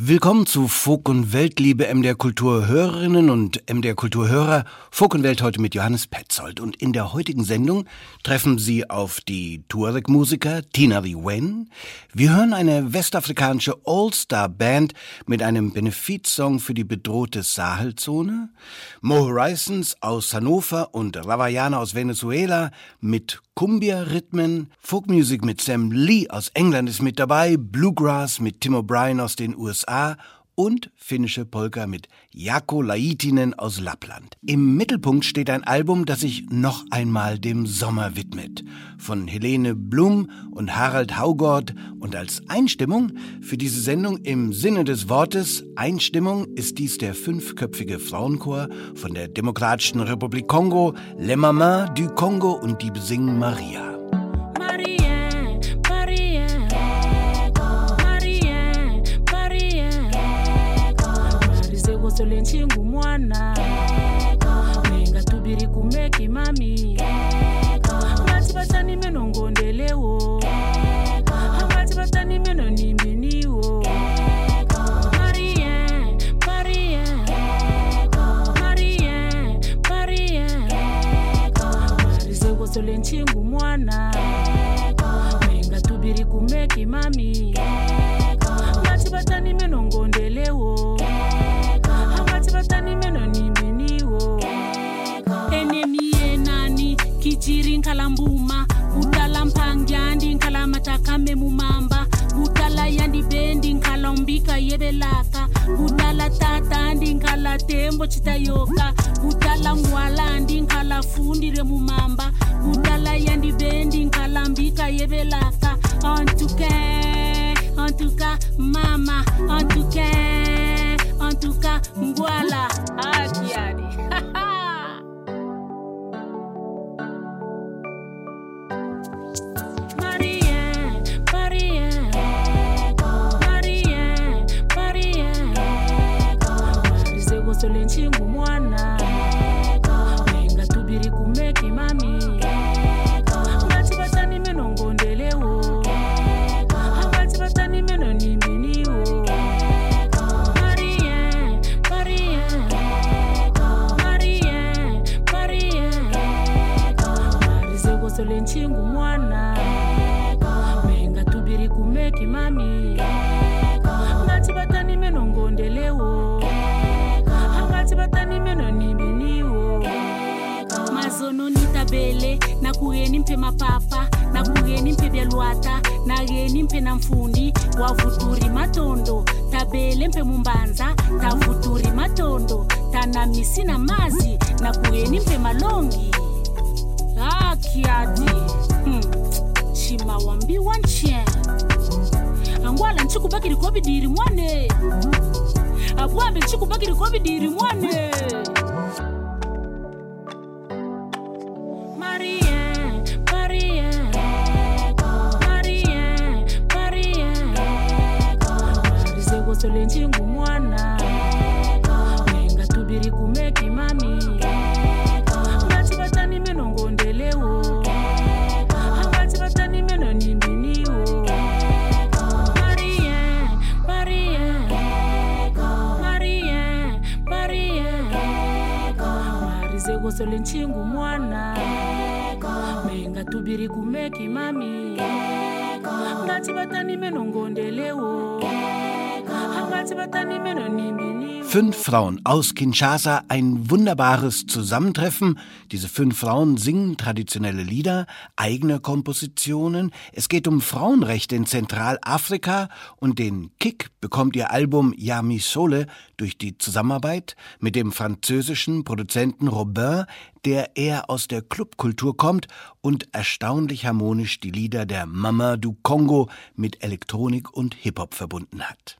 Willkommen zu Folk und Welt, liebe MDR Kulturhörerinnen und MDR Kulturhörer. Folk und Welt heute mit Johannes Petzold. Und in der heutigen Sendung treffen Sie auf die Tuareg-Musiker Tina the Wen. Wir hören eine westafrikanische All-Star-Band mit einem Benefizsong für die bedrohte Sahelzone. Mo Horizons aus Hannover und Ravayana aus Venezuela mit Cumbia-Rhythmen. Folkmusik mit Sam Lee aus England ist mit dabei. Bluegrass mit Tim O'Brien aus den USA. Und finnische Polka mit Jako Laitinen aus Lappland. Im Mittelpunkt steht ein Album, das sich noch einmal dem Sommer widmet. Von Helene Blum und Harald Haugord und als Einstimmung für diese Sendung im Sinne des Wortes Einstimmung ist dies der fünfköpfige Frauenchor von der Demokratischen Republik Kongo, Les Mamans du Kongo und die besingen Maria. Solenchi mwana nenga tubiri kumeki mami. Ngati vatani meno ngondelewo. Ngati vatani meno nimbiniwo. Tole nchingu mwana nenga tubiri kumeki mami ichiri nkala mbuma kutala mpangya ndi nkala matakame mumamba. Kutala yandi ndi nkala umbika yebelaka kutala tata ndi nkala tembo citayoka kutala ngwala ndi nkala fundire mumamba. Kutala yandibe ndi nkala mbika yebelaka ontuke ontuka mama ontuke. Mphe mapapa na mphe vyalwata nagheni mphe na mfundi wavuturi matondo. Tabele mpe mumbanza tavuturi matondo. Tanamisi na mazi nakugheni nimpe malongi. Akiati hmm. chimawambiwa nchie. Angwala nchikubakiri kobidiri mwane. Abwambe nchikubakiri kobidiri mwane solenchi mwana nenga tubiri kumeki mami. Ngati vatani meno ngondelewo. Angati vatani meno nimbiniwo. Marie marie marie marie. Marizeko solenchi mwana. Nenga tubiri kumeki mami. Ngati vatani meno ngondelewo Fünf Frauen aus Kinshasa, ein wunderbares Zusammentreffen. Diese fünf Frauen singen traditionelle Lieder, eigene Kompositionen. Es geht um Frauenrechte in Zentralafrika und den Kick bekommt ihr Album Yami Sole durch die Zusammenarbeit mit dem französischen Produzenten Robin, der eher aus der Clubkultur kommt und erstaunlich harmonisch die Lieder der Mama du Kongo mit Elektronik und Hip-Hop verbunden hat.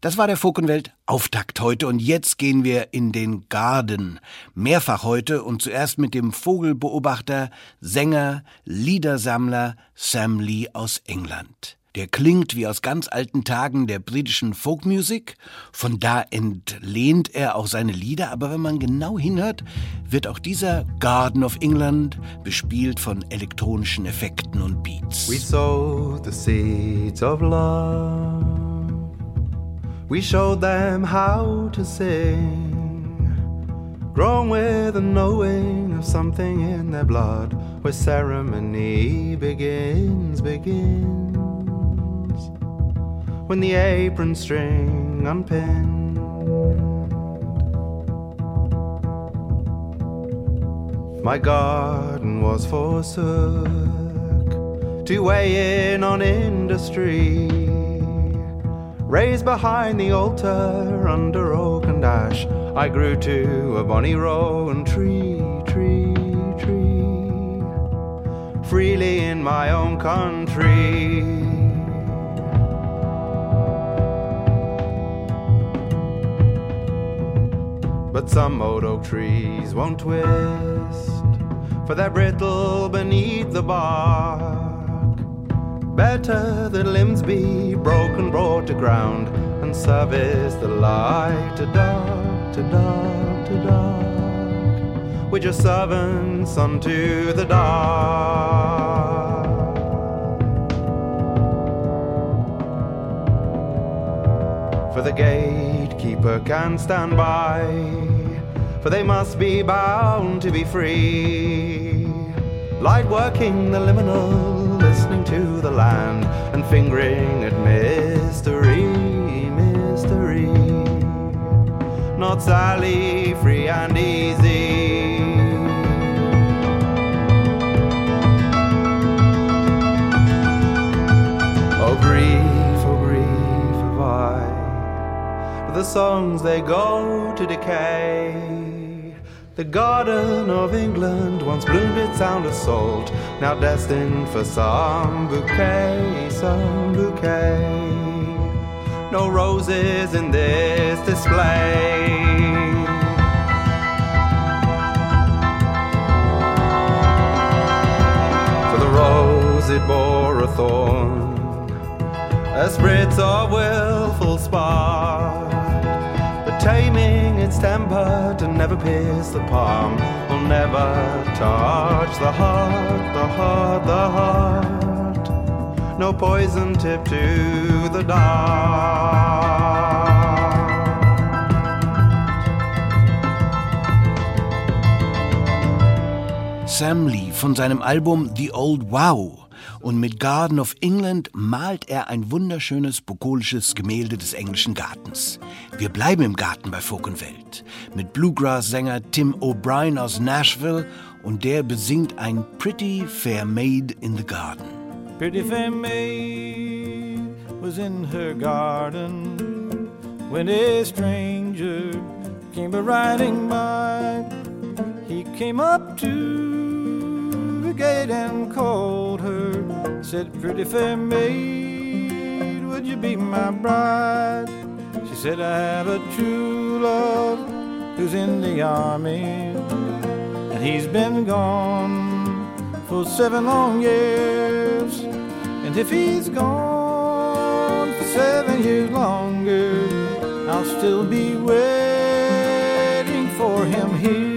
Das war der Fokenwelt Auftakt heute und jetzt gehen wir in den Garden. Mehrfach heute und zuerst mit dem Vogelbeobachter, Sänger, Liedersammler Sam Lee aus England. Der klingt wie aus ganz alten Tagen der britischen Folkmusik. Von da entlehnt er auch seine Lieder, aber wenn man genau hinhört, wird auch dieser Garden of England bespielt von elektronischen Effekten und Beats. We sow the seeds of love. We showed them how to sing, grown with a knowing of something in their blood, where ceremony begins, begins. When the apron string unpins. My garden was forsook to weigh in on industry. Raised behind the altar under oak and ash, I grew to a bonny rowan tree, tree, tree. Freely in my own country. But some old oak trees won't twist, for they're brittle beneath the bark. Better that limbs be broken, brought to ground, and service the light to dark, to dark, to dark. With your servants unto the dark. For the gatekeeper can stand by, for they must be bound to be free. Light working the liminal to the land and fingering at mystery, mystery. Not Sally, free and easy. Oh, grief, oh, grief oh, of I. The songs they go to decay. The garden of England once bloomed its sound of salt, now destined for some bouquet, some bouquet. No roses in this display. For the rose it bore a thorn, a spritz of willful spark. Taming its temper to never pierce the palm will never touch the heart, the heart, the heart. No poison tip to the dark. Sam Lee von seinem Album The Old Wow. Und mit Garden of England malt er ein wunderschönes bukolisches Gemälde des englischen Gartens. Wir bleiben im Garten bei Folk und Welt. Mit Bluegrass-Sänger Tim O'Brien aus Nashville und der besingt ein Pretty Fair Maid in the Garden. Pretty fair maid was in her garden when a stranger came a riding by. He came up to the gate and called said, Pretty fair maid, would you be my bride? She said, I have a true love who's in the army, and he's been gone for seven long years. And if he's gone for seven years longer, I'll still be waiting for him here.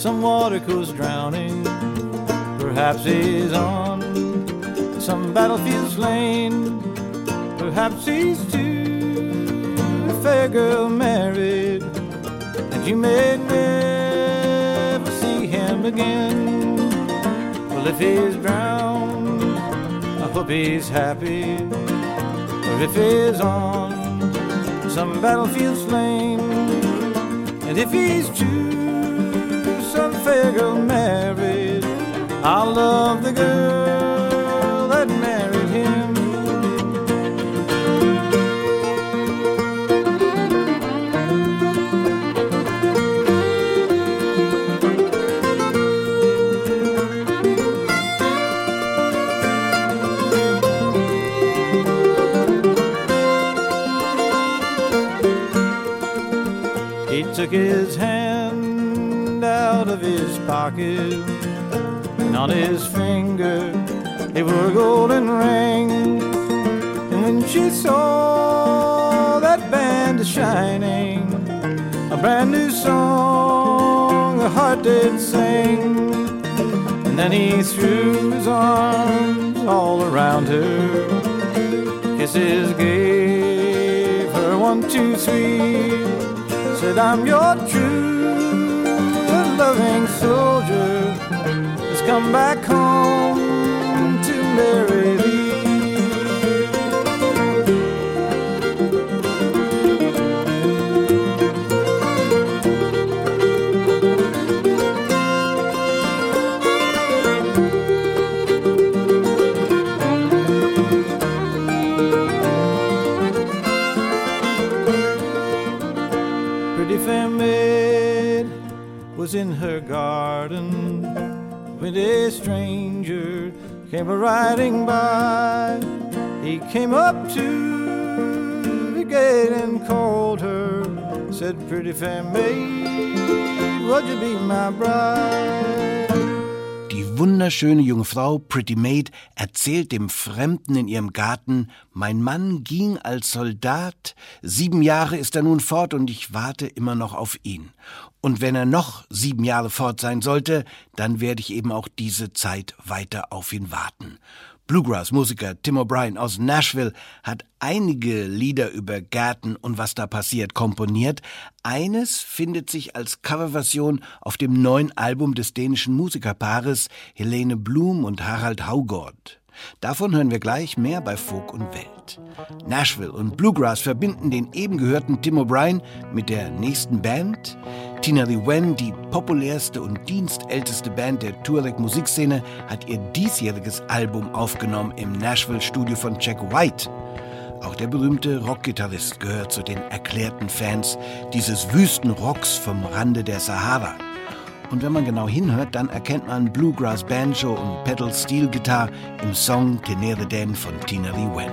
Some water course drowning. Perhaps he's on some battlefield slain. Perhaps he's to a fair girl married, and you may never see him again. Well, if he's drowned, I hope he's happy. Or if he's on some battlefield slain. And if he's to I'll the girl that married him. He took his hand out of his pocket on his finger he wore a golden ring. And when she saw that band shining, a brand new song the heart did sing. And then he threw his arms all around her, kisses gave her one, two, three. Said, I'm your true come back home to marry thee. was in her garden a stranger came riding by. He came up to the gate and called her, said, Pretty fair maid, would you be my bride? wunderschöne junge Frau, Pretty Maid, erzählt dem Fremden in ihrem Garten, mein Mann ging als Soldat, sieben Jahre ist er nun fort und ich warte immer noch auf ihn. Und wenn er noch sieben Jahre fort sein sollte, dann werde ich eben auch diese Zeit weiter auf ihn warten. Bluegrass-Musiker Tim O'Brien aus Nashville hat einige Lieder über Gärten und was da passiert komponiert. Eines findet sich als Coverversion auf dem neuen Album des dänischen Musikerpaares Helene Blum und Harald Haugord. Davon hören wir gleich mehr bei Folk und Welt. Nashville und Bluegrass verbinden den eben gehörten Tim O'Brien mit der nächsten Band. Tina Lee Wen, die populärste und dienstälteste Band der Tuareg Musikszene, hat ihr diesjähriges Album aufgenommen im Nashville-Studio von Jack White. Auch der berühmte Rockgitarrist gehört zu den erklärten Fans dieses Wüstenrocks vom Rande der Sahara. Und wenn man genau hinhört, dann erkennt man Bluegrass Banjo und Pedal Steel Guitar im Song Tenere Den von Tina Lee Wen.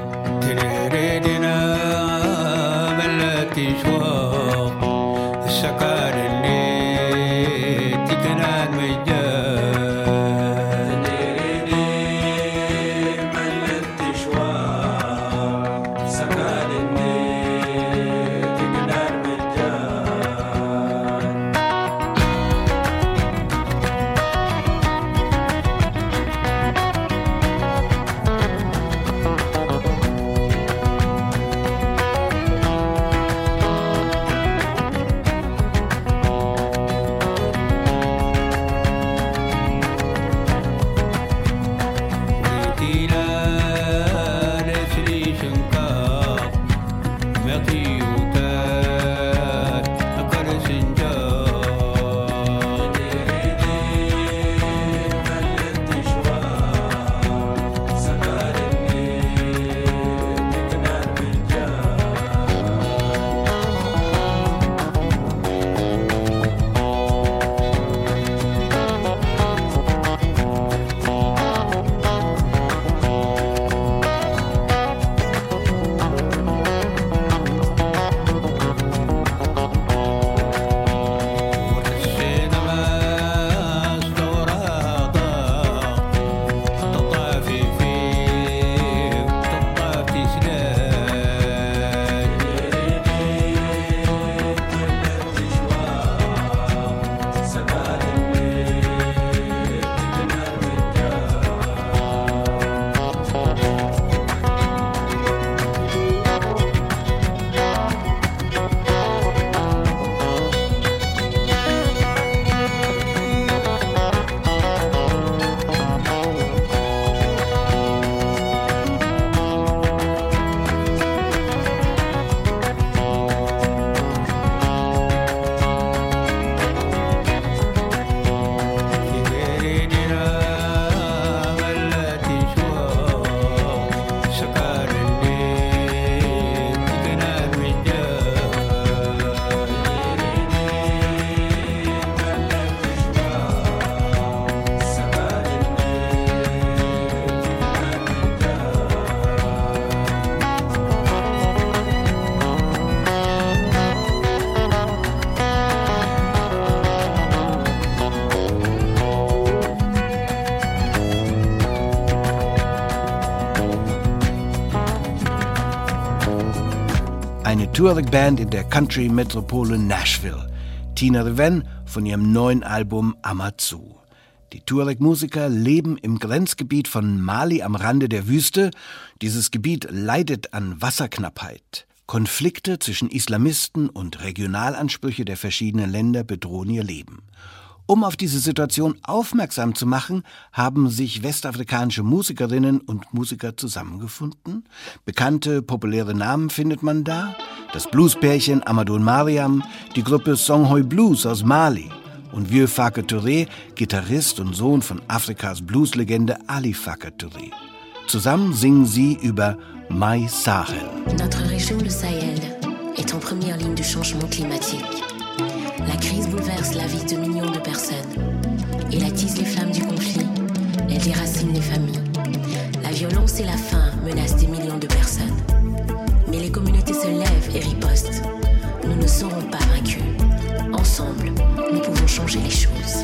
Eine Touring-Band in der Country-Metropole Nashville. Tina Reven von ihrem neuen Album Amazu. Die Tuareg-Musiker leben im Grenzgebiet von Mali am Rande der Wüste. Dieses Gebiet leidet an Wasserknappheit. Konflikte zwischen Islamisten und Regionalansprüche der verschiedenen Länder bedrohen ihr Leben. Um auf diese Situation aufmerksam zu machen, haben sich westafrikanische Musikerinnen und Musiker zusammengefunden. Bekannte, populäre Namen findet man da. Das Bluespärchen Amadou Mariam, die Gruppe Songhoi Blues aus Mali und Vieux Fake Touré, Gitarrist und Sohn von Afrikas Blueslegende Ali Fake Touré. Zusammen singen sie über My Sahel. Notre région, le Sahel, est en première ligne du changement climatique. La crise bouleverse la vie de millions de Elle attise les flammes du conflit. Elle déracine les familles. La violence et la faim menacent des millions de personnes. Mais les communautés se lèvent et ripostent. Nous ne serons pas vaincus. Ensemble, nous pouvons changer les choses.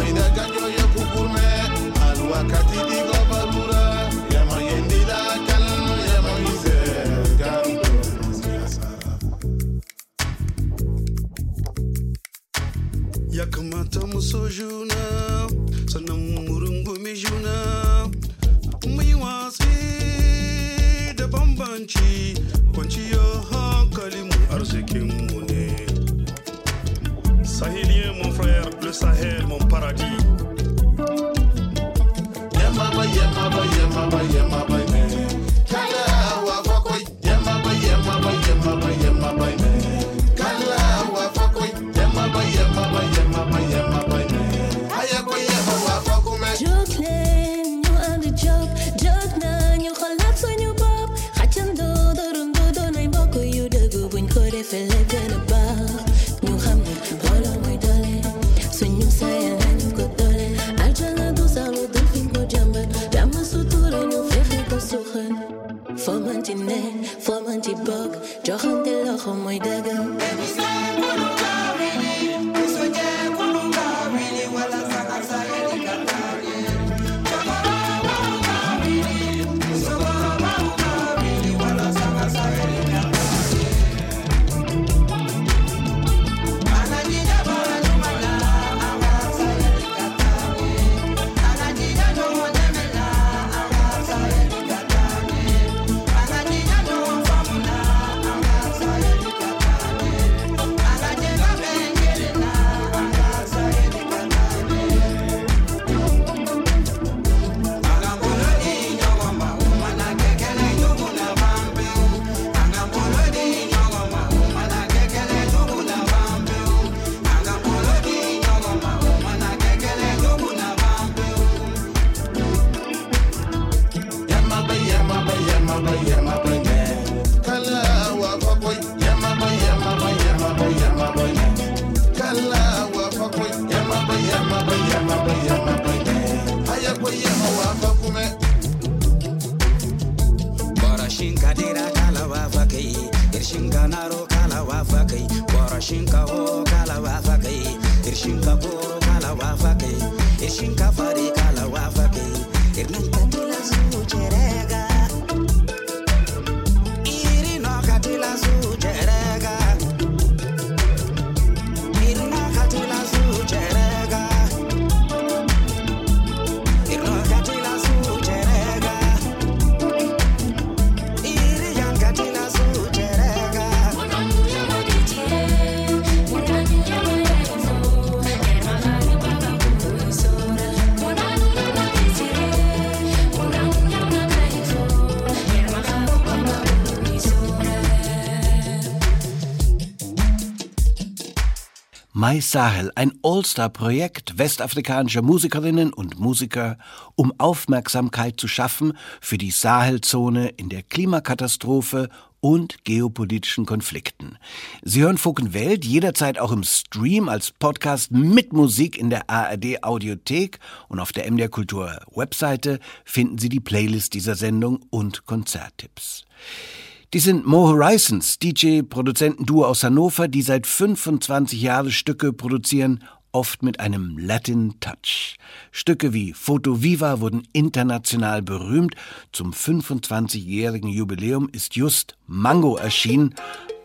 I'm not pour vous mettre à l'eau My Sahel, ein All-Star-Projekt westafrikanischer Musikerinnen und Musiker, um Aufmerksamkeit zu schaffen für die Sahelzone in der Klimakatastrophe und geopolitischen Konflikten. Sie hören Welt jederzeit auch im Stream als Podcast mit Musik in der ARD Audiothek und auf der MDR Kultur Webseite finden Sie die Playlist dieser Sendung und Konzerttipps. Die sind Mo Horizons, DJ-Produzentenduo aus Hannover, die seit 25 Jahren Stücke produzieren, oft mit einem Latin Touch. Stücke wie Foto Viva wurden international berühmt. Zum 25-jährigen Jubiläum ist just Mango erschienen.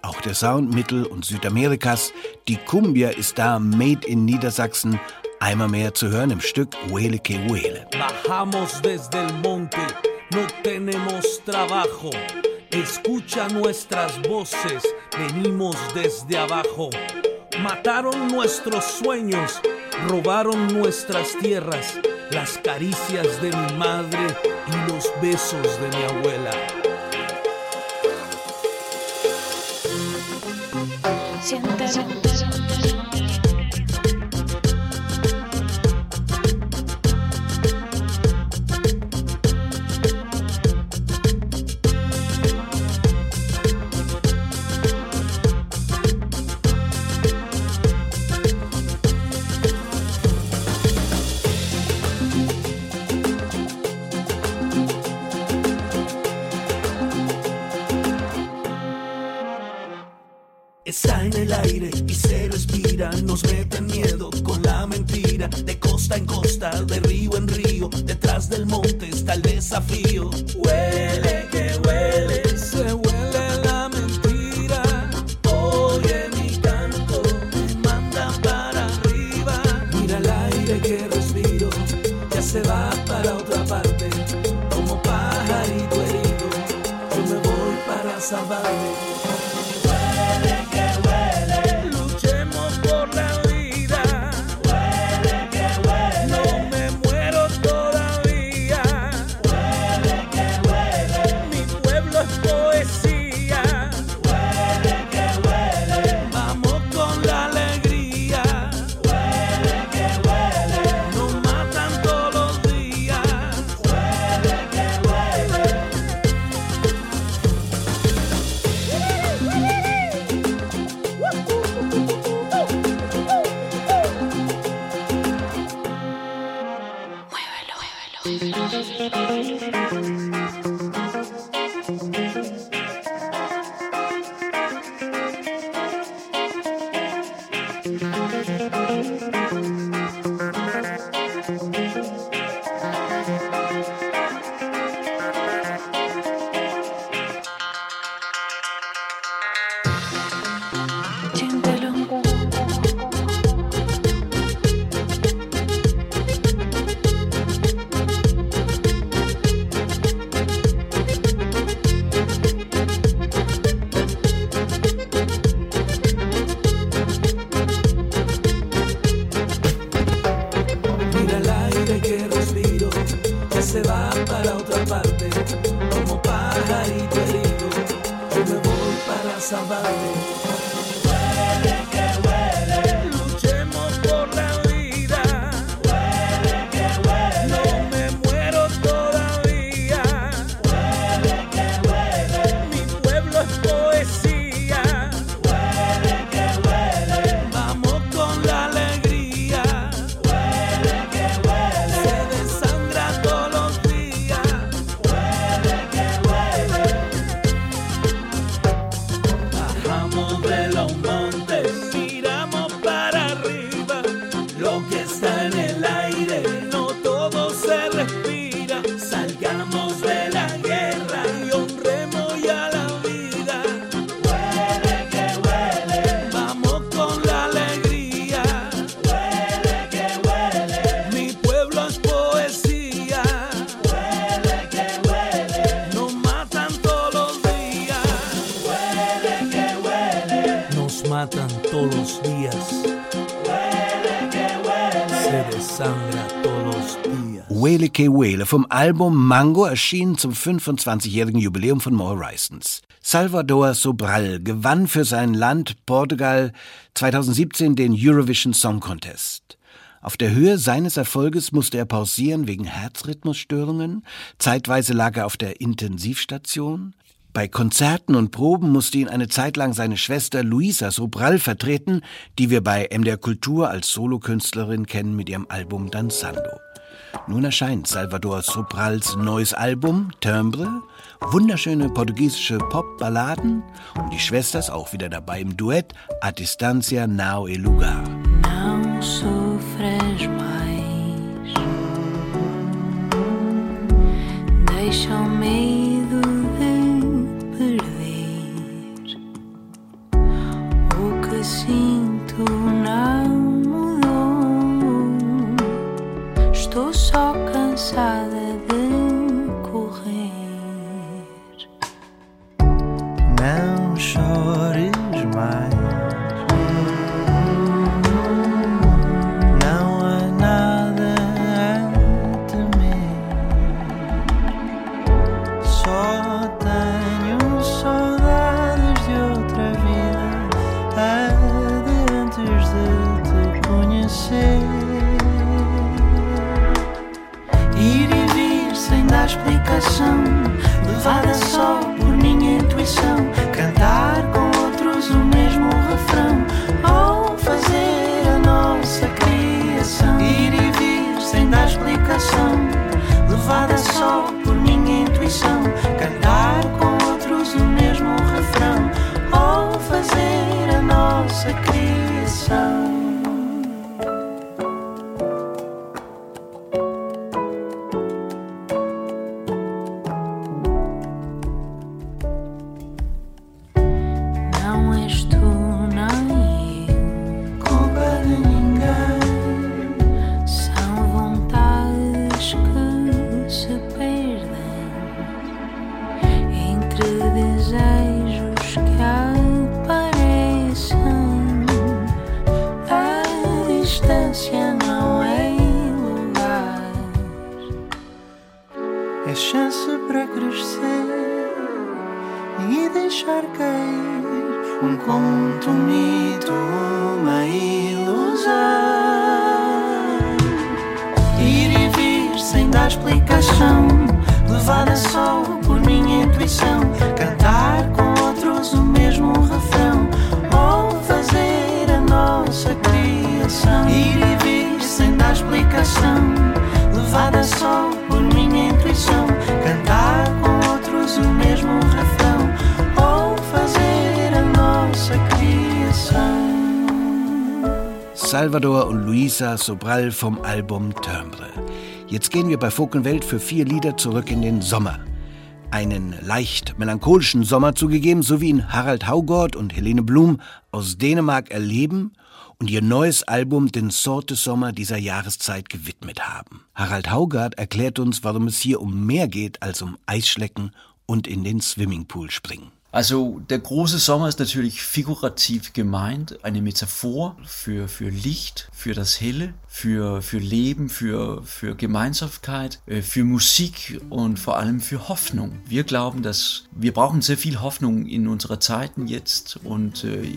Auch der Sound Mittel- und Südamerikas. Die Cumbia ist da, made in Niedersachsen. Einmal mehr zu hören im Stück Huele que Huele. Bajamos desde el monte, no tenemos trabajo. Escucha nuestras voces, venimos desde abajo. Mataron nuestros sueños, robaron nuestras tierras, las caricias de mi madre y los besos de mi abuela. Y se respira, nos meten miedo con la mentira, de costa en costa, de río en río, detrás del monte está el desafío. Huele que huele, se huele la mentira. Oye mi canto, manda para arriba. Mira el aire que respiro, ya se va para otra parte, como pajarito herido. Yo me voy para salvarme. Somos Wele Ke Wele vom Album Mango erschienen zum 25-jährigen Jubiläum von More Horizons. Salvador Sobral gewann für sein Land Portugal 2017 den Eurovision Song Contest. Auf der Höhe seines Erfolges musste er pausieren wegen Herzrhythmusstörungen, zeitweise lag er auf der Intensivstation. Bei Konzerten und Proben musste ihn eine Zeit lang seine Schwester Luisa Sobral vertreten, die wir bei MDR Kultur als Solokünstlerin kennen mit ihrem Album Danzando. Nun erscheint Salvador Sobrals neues Album Timbre, wunderschöne portugiesische Pop-Balladen und die Schwester ist auch wieder dabei im Duett A Distancia Now e Lugar. Não sofres mais. Deixa o medo de perder. O que sinto só cansada de correr. Não Luisa Sobral vom Album Timbre. Jetzt gehen wir bei Fokenwelt für vier Lieder zurück in den Sommer. Einen leicht melancholischen Sommer zugegeben, so wie ihn Harald Haugord und Helene Blum aus Dänemark erleben und ihr neues Album den Sorte Sommer dieser Jahreszeit gewidmet haben. Harald Haugard erklärt uns, warum es hier um mehr geht als um Eisschlecken und in den Swimmingpool springen. Also der große Sommer ist natürlich figurativ gemeint, eine Metaphor für, für Licht, für das Helle, für, für Leben, für, für Gemeinschaftkeit, äh, für Musik und vor allem für Hoffnung. Wir glauben, dass wir brauchen sehr viel Hoffnung in unserer Zeiten jetzt und äh,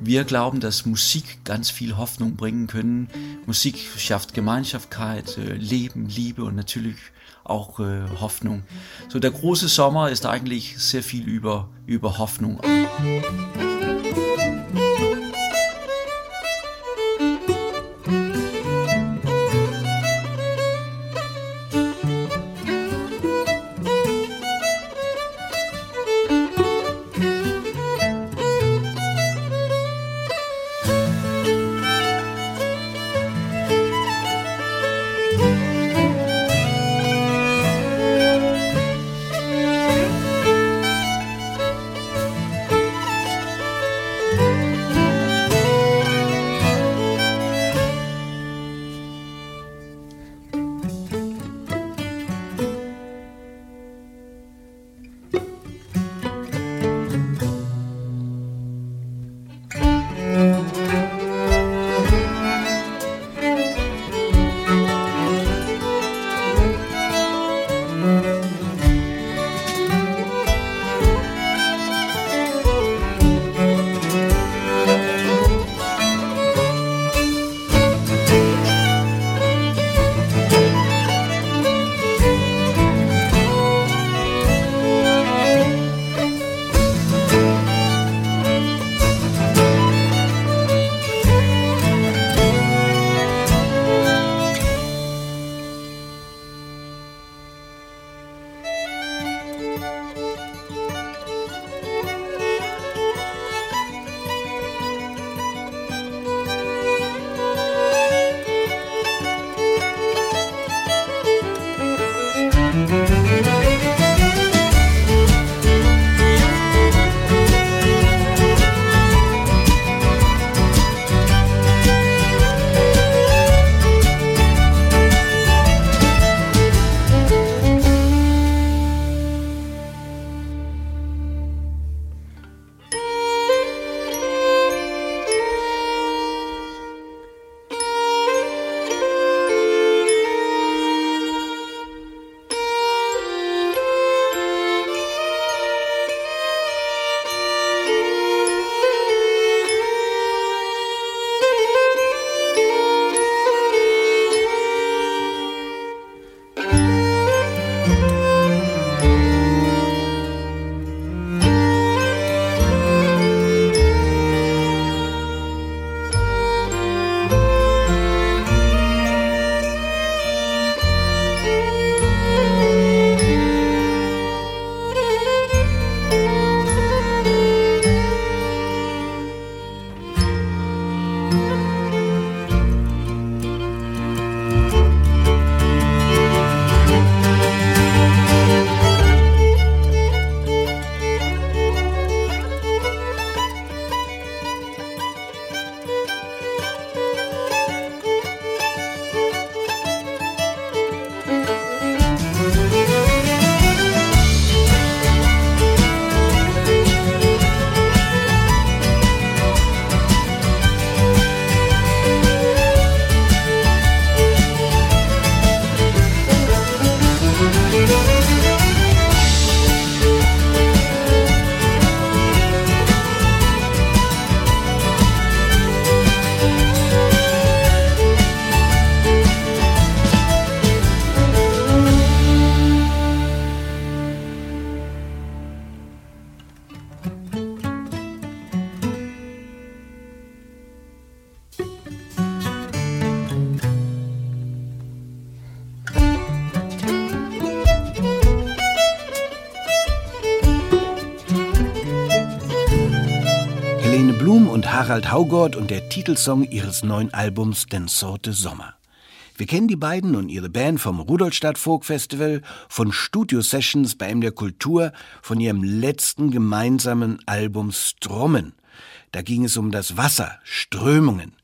wir glauben, dass Musik ganz viel Hoffnung bringen können. Musik schafft Gemeinschaftkeit, äh, Leben, Liebe und natürlich auch äh, Hoffnung. So der große Sommer ist eigentlich sehr viel über, über Hoffnung. Haugort und der Titelsong ihres neuen Albums Den Sorte Sommer. Wir kennen die beiden und ihre Band vom Rudolstadt Folk Festival, von Studio-Sessions bei MDR Kultur, von ihrem letzten gemeinsamen Album Strommen. Da ging es um das Wasser, Strömungen.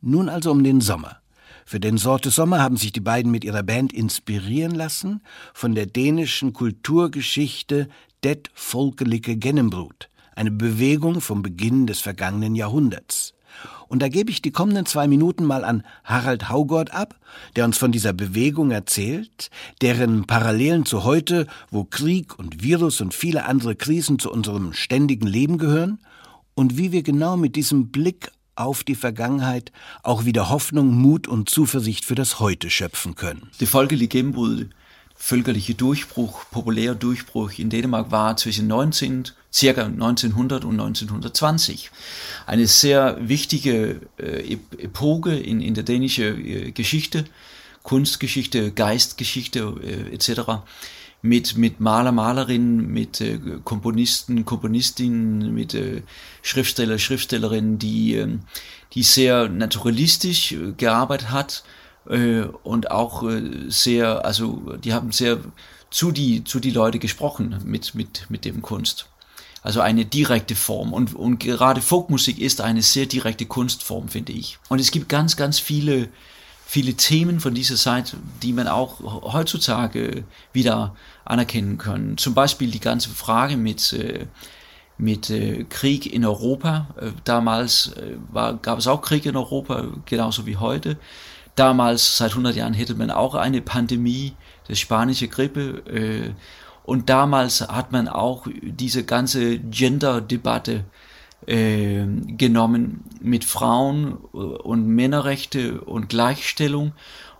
Nun also um den Sommer. Für den Sorte Sommer haben sich die beiden mit ihrer Band inspirieren lassen von der dänischen Kulturgeschichte Det Folkelige Gennembrut eine Bewegung vom Beginn des vergangenen Jahrhunderts. Und da gebe ich die kommenden zwei Minuten mal an Harald Haugort ab, der uns von dieser Bewegung erzählt, deren Parallelen zu heute, wo Krieg und Virus und viele andere Krisen zu unserem ständigen Leben gehören, und wie wir genau mit diesem Blick auf die Vergangenheit auch wieder Hoffnung, Mut und Zuversicht für das Heute schöpfen können. Die Folge Genbrud völkerliche Durchbruch, populärer Durchbruch in Dänemark war zwischen 19, circa 1900 und 1920. Eine sehr wichtige äh, Epoche in, in der dänischen äh, Geschichte, Kunstgeschichte, Geistgeschichte äh, etc. Mit, mit Maler, Malerinnen, mit äh, Komponisten, Komponistinnen, mit äh, Schriftsteller, Schriftstellerinnen, die, äh, die sehr naturalistisch äh, gearbeitet hat, äh, und auch äh, sehr, also die haben sehr zu die, zu die Leute gesprochen mit, mit, mit dem Kunst. Also eine direkte Form. Und, und gerade Folkmusik ist eine sehr direkte Kunstform, finde ich. Und es gibt ganz, ganz viele, viele Themen von dieser Zeit, die man auch heutzutage wieder anerkennen kann. Zum Beispiel die ganze Frage mit, äh, mit Krieg in Europa. Damals war, gab es auch Krieg in Europa, genauso wie heute. Damals, seit 100 Jahren, hätte man auch eine Pandemie, die spanische Grippe. Äh, und damals hat man auch diese ganze Gender-Debatte äh, genommen mit Frauen und Männerrechte und Gleichstellung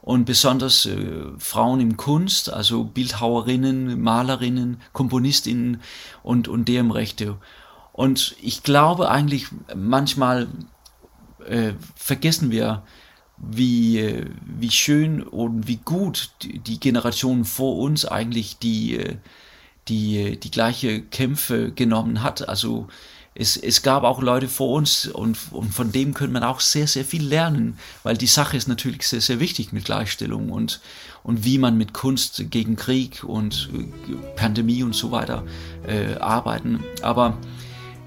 und besonders äh, Frauen im Kunst, also Bildhauerinnen, Malerinnen, Komponistinnen und, und deren Rechte. Und ich glaube eigentlich, manchmal äh, vergessen wir, wie, wie schön und wie gut die Generation vor uns eigentlich die, die, die gleiche Kämpfe genommen hat. Also es, es gab auch Leute vor uns und, und von dem könnte man auch sehr, sehr viel lernen, weil die Sache ist natürlich sehr, sehr wichtig mit Gleichstellung und, und wie man mit Kunst gegen Krieg und Pandemie und so weiter äh, arbeiten. Aber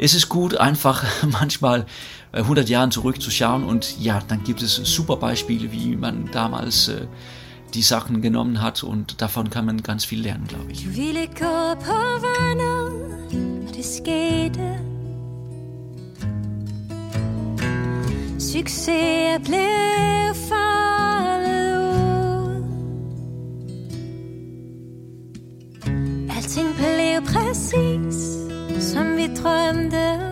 es ist gut, einfach manchmal 100 äh, Jahren zurückzuschauen und ja, dann gibt es super Beispiele, wie man damals äh, die Sachen genommen hat und davon kann man ganz viel lernen, glaube ich. Alting blev præcis som vi drømte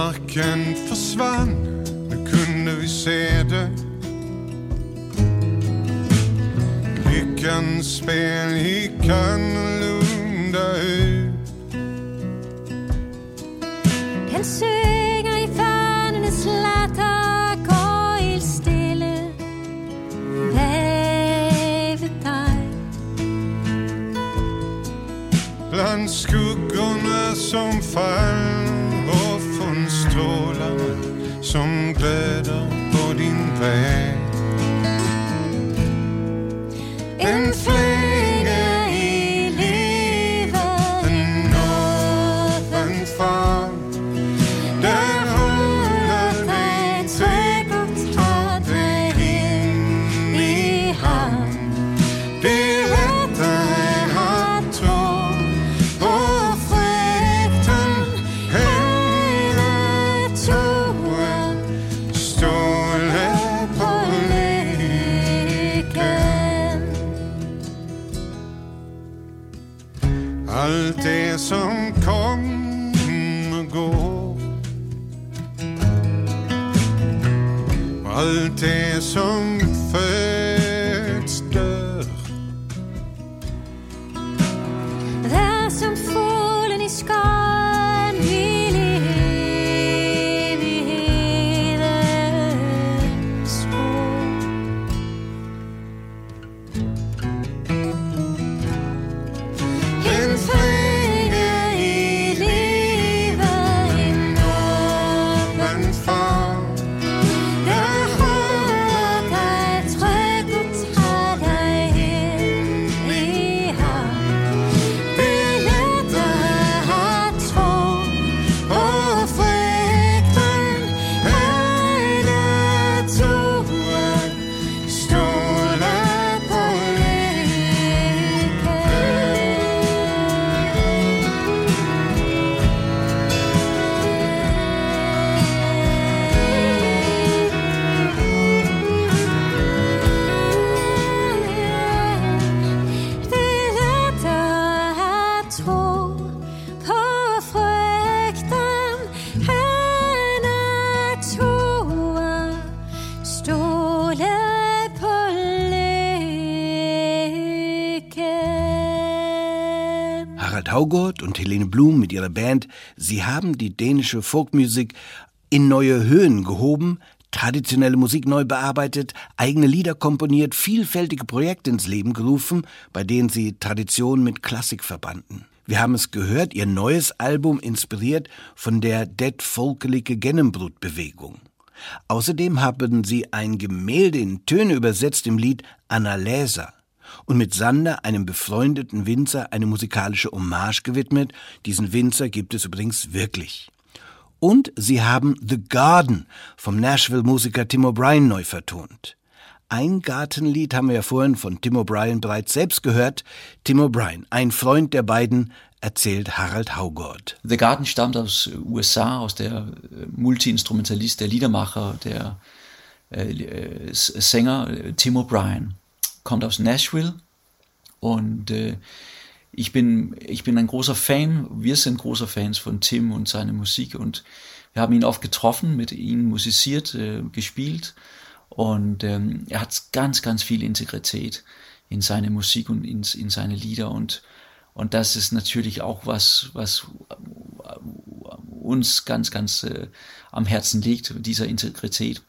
Marken försvann, nu kunde vi se det. Lyckans spel gick annorlunda ut. Den synger i fanernes latter Går helt stille bag ved dig Bland skuggorna som fall completo in intero. Mit ihrer Band, sie haben die dänische Folkmusik in neue Höhen gehoben, traditionelle Musik neu bearbeitet, eigene Lieder komponiert, vielfältige Projekte ins Leben gerufen, bei denen sie Tradition mit Klassik verbanden. Wir haben es gehört, ihr neues Album inspiriert von der Dead Folkelige Gennembrut-Bewegung. Außerdem haben sie ein Gemälde in Töne übersetzt im Lied Anna Läser und mit Sander, einem befreundeten Winzer, eine musikalische Hommage gewidmet. Diesen Winzer gibt es übrigens wirklich. Und sie haben The Garden vom Nashville-Musiker Tim O'Brien neu vertont. Ein Gartenlied haben wir ja vorhin von Tim O'Brien bereits selbst gehört. Tim O'Brien, ein Freund der beiden, erzählt Harald Haugott. The Garden stammt aus USA, aus der äh, Multi-Instrumentalist, der Liedermacher, der äh, äh, Sänger äh, Tim O'Brien. Kommt aus Nashville und äh, ich bin, ich bin ein großer Fan, wir sind großer Fans von Tim und seiner Musik und wir haben ihn oft getroffen, mit ihm musiziert, äh, gespielt und ähm, er hat ganz, ganz viel Integrität in seine Musik und in, in seine Lieder und und das ist natürlich auch was, was uns ganz, ganz äh, am Herzen liegt, dieser Integrität.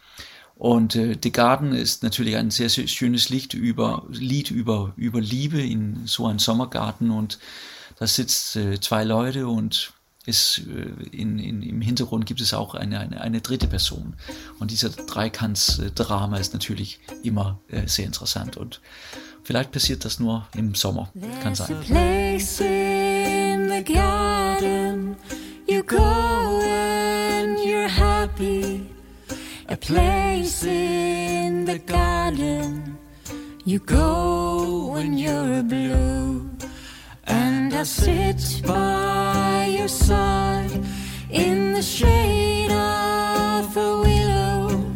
Und äh, The Garden ist natürlich ein sehr, sehr schönes Lied über, Lied über, über Liebe in so einem Sommergarten und da sitzt äh, zwei Leute und ist, äh, in, in, im Hintergrund gibt es auch eine, eine, eine dritte Person. Und dieser Dreikantsdrama ist natürlich immer äh, sehr interessant und vielleicht passiert das nur im Sommer. Kann sein. A place in the garden. You go when you're blue, and I sit by your side in the shade of a willow.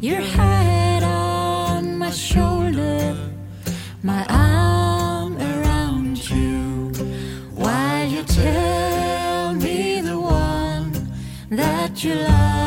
Your head on my shoulder, my arm around you, while you tell me the one that you love.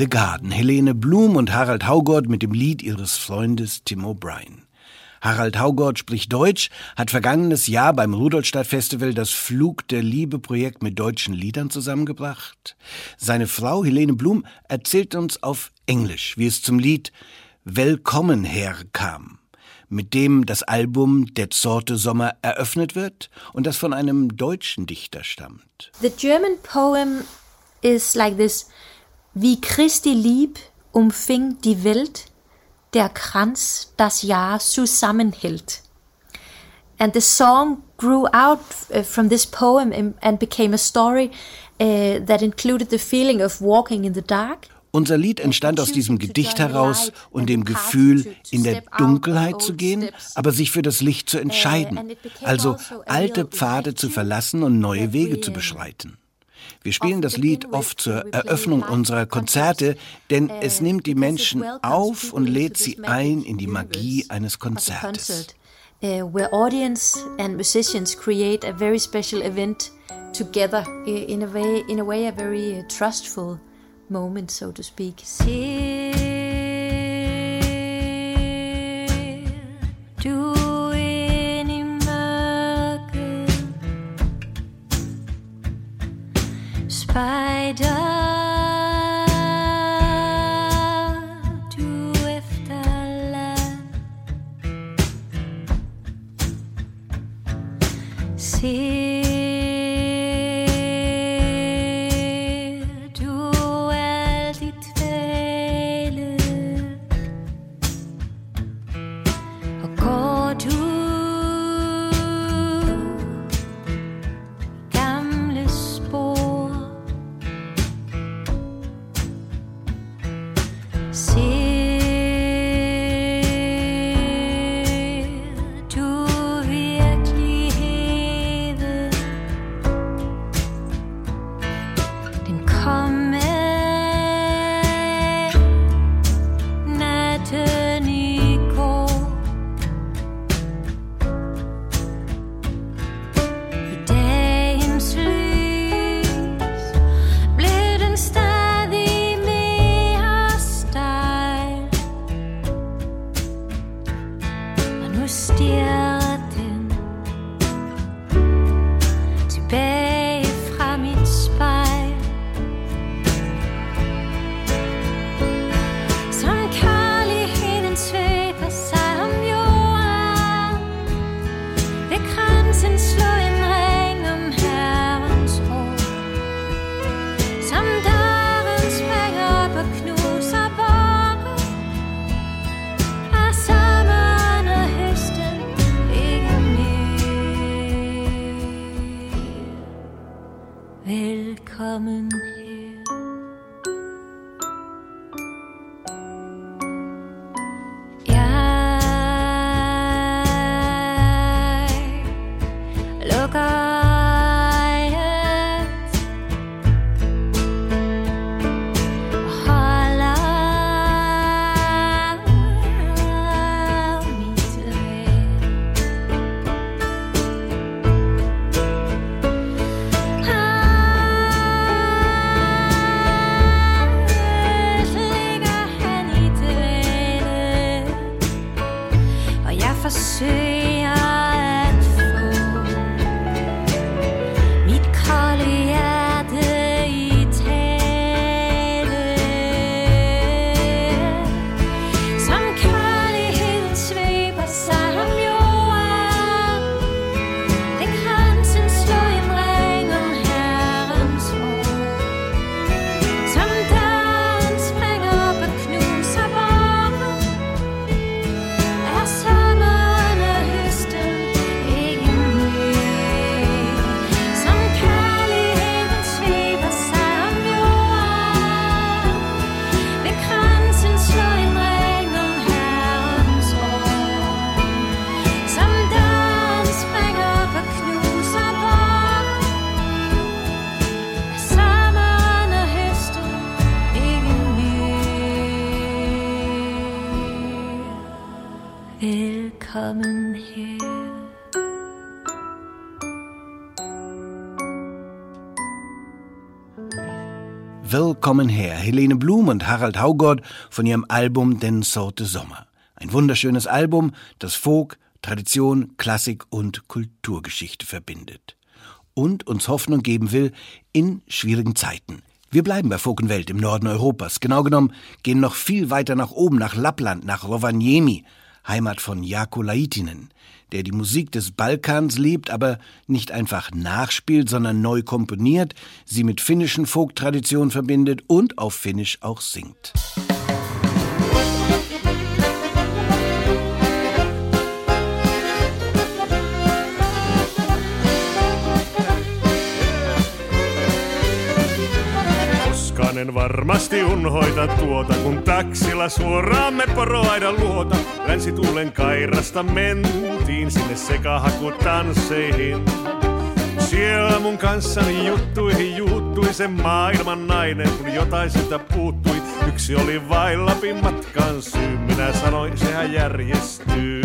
The Garden, Helene Blum und Harald Haugott mit dem Lied ihres Freundes Tim O'Brien. Harald Haugott spricht Deutsch, hat vergangenes Jahr beim Rudolstadt Festival das Flug der Liebe Projekt mit deutschen Liedern zusammengebracht. Seine Frau Helene Blum erzählt uns auf Englisch, wie es zum Lied Willkommen herkam. mit dem das Album Der Sorte Sommer eröffnet wird und das von einem deutschen Dichter stammt. The German poem is like this. Wie Christi Lieb umfing die Welt, der Kranz das Jahr zusammenhält. And the song grew out uh, from this poem and became a story uh, that included the feeling of walking in the dark. Unser Lied entstand aus diesem Gedicht heraus und dem Gefühl, in der Dunkelheit zu gehen, aber sich für das Licht zu entscheiden, also alte Pfade zu verlassen und neue Wege zu beschreiten. Wir spielen das Lied oft zur Eröffnung unserer Konzerte, denn es nimmt die Menschen auf und lädt sie ein in die Magie eines Konzertes. Uh, where audience and musicians create a very special event together in a way, in a way, a very uh, trustful moment, so to speak. Spider see Willkommen her, Helene Blum und Harald Haugott von ihrem Album Den Sorte Sommer. Ein wunderschönes Album, das Folk, Tradition, Klassik und Kulturgeschichte verbindet. Und uns Hoffnung geben will in schwierigen Zeiten. Wir bleiben bei Folk und Welt im Norden Europas. Genau genommen gehen noch viel weiter nach oben, nach Lappland, nach Rovaniemi. Heimat von Jako Laitinen, der die Musik des Balkans liebt, aber nicht einfach nachspielt, sondern neu komponiert, sie mit finnischen Folktraditionen verbindet und auf Finnisch auch singt. En varmasti unhoita tuota, kun taksilla suoraan me poroaida luota. Länsituulen kairasta mentiin sinne sekahakutansseihin. Siellä mun kanssani juttuihin juuttui se maailman nainen, kun jotain sitä puuttui. Yksi oli vain Lapin matkan syy, minä sanoin, sehän järjestyy.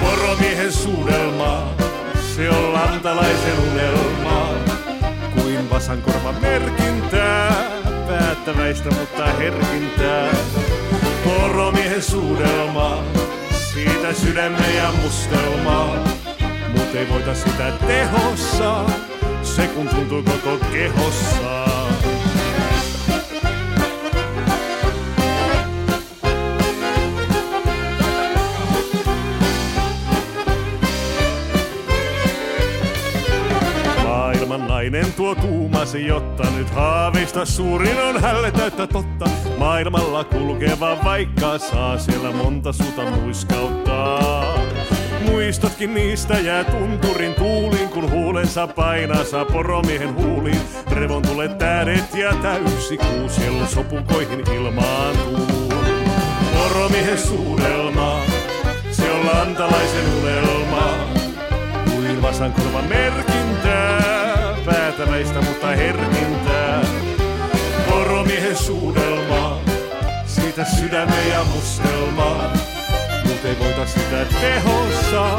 Poromiehen suudelma, se on lantalaisen unelma, kuin vasankorva merkintää päättäväistä, mutta herkintää. Poromiehen suudelma, siitä sydämme ja mustelma. Mut ei voita sitä tehossa, se kun tuntuu koko kehossa. Nainen tuo tuumasi, jotta nyt haaveista suurin on hälle täyttä totta. Maailmalla kulkeva vaikka saa siellä monta suta muiskauttaa. Muistotkin niistä jää tunturin tuulin, kun huulensa painaa saa poromiehen huuliin. Revon tulee tähdet ja täysi kuu siellä sopukoihin ilmaantuu. Poromiehen suudelma, se on lantalaisen unelma, kuin vasankorvan merkintää päätäväistä, mutta herkintää. Poromiehen suudelma, siitä sydäme ja mustelma. Mut ei voita sitä tehossa,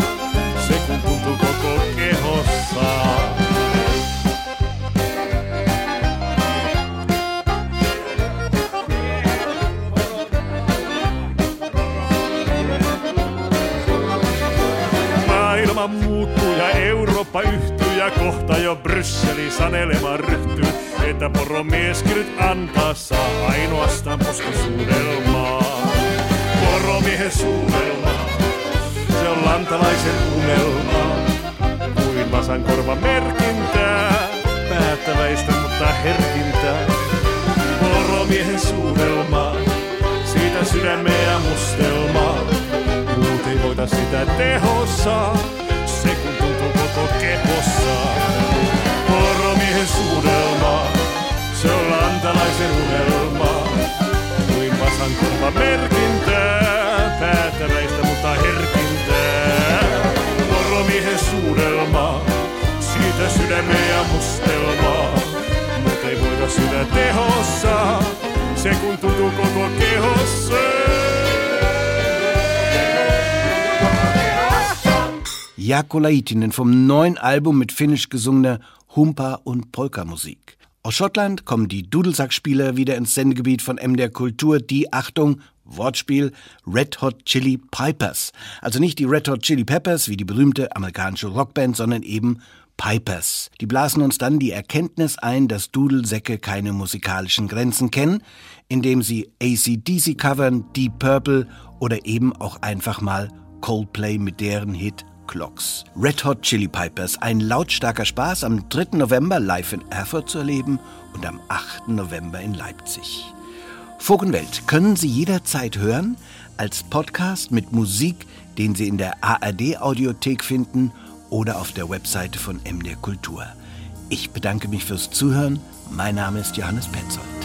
se kun tuntuu koko kehossa. Maailma muuttuu ja Eurooppa yhtyy ja kohta jo Brysseli sanelemaan ryhtyy, että poromieskin nyt antaa saa ainoastaan poskasuudelmaa. Poromiehen suudelma, se on lantalaisen unelma, kuin vasan korva merkintää, päättäväistä mutta herkintää. Poromiehen suudelma, siitä sydämeä mustelmaa, muut ei voita sitä tehossa, kehossa. Poromiehen suudelma, se on lantalaisen unelma. Kuin vasankorva merkintää, päätäväistä mutta herkintää. Poromiehen suudelma, siitä sydäme ja mustelma. Mut ei voida sitä tehossa, se kun tuntuu koko kehossa. Jaakko Laitinen vom neuen Album mit finnisch gesungener Humpa- und Polka-Musik. Aus Schottland kommen die Dudelsackspieler wieder ins Sendegebiet von MDR Kultur, die, Achtung, Wortspiel, Red Hot Chili Pipers. Also nicht die Red Hot Chili Peppers wie die berühmte amerikanische Rockband, sondern eben Pipers. Die blasen uns dann die Erkenntnis ein, dass Dudelsäcke keine musikalischen Grenzen kennen, indem sie ACDC covern, Deep Purple oder eben auch einfach mal Coldplay mit deren Hit Clocks. Red Hot Chili Pipers, ein lautstarker Spaß am 3. November live in Erfurt zu erleben und am 8. November in Leipzig. Vogenwelt können Sie jederzeit hören als Podcast mit Musik, den Sie in der ARD Audiothek finden oder auf der Webseite von MDR Kultur. Ich bedanke mich fürs Zuhören. Mein Name ist Johannes Petzold.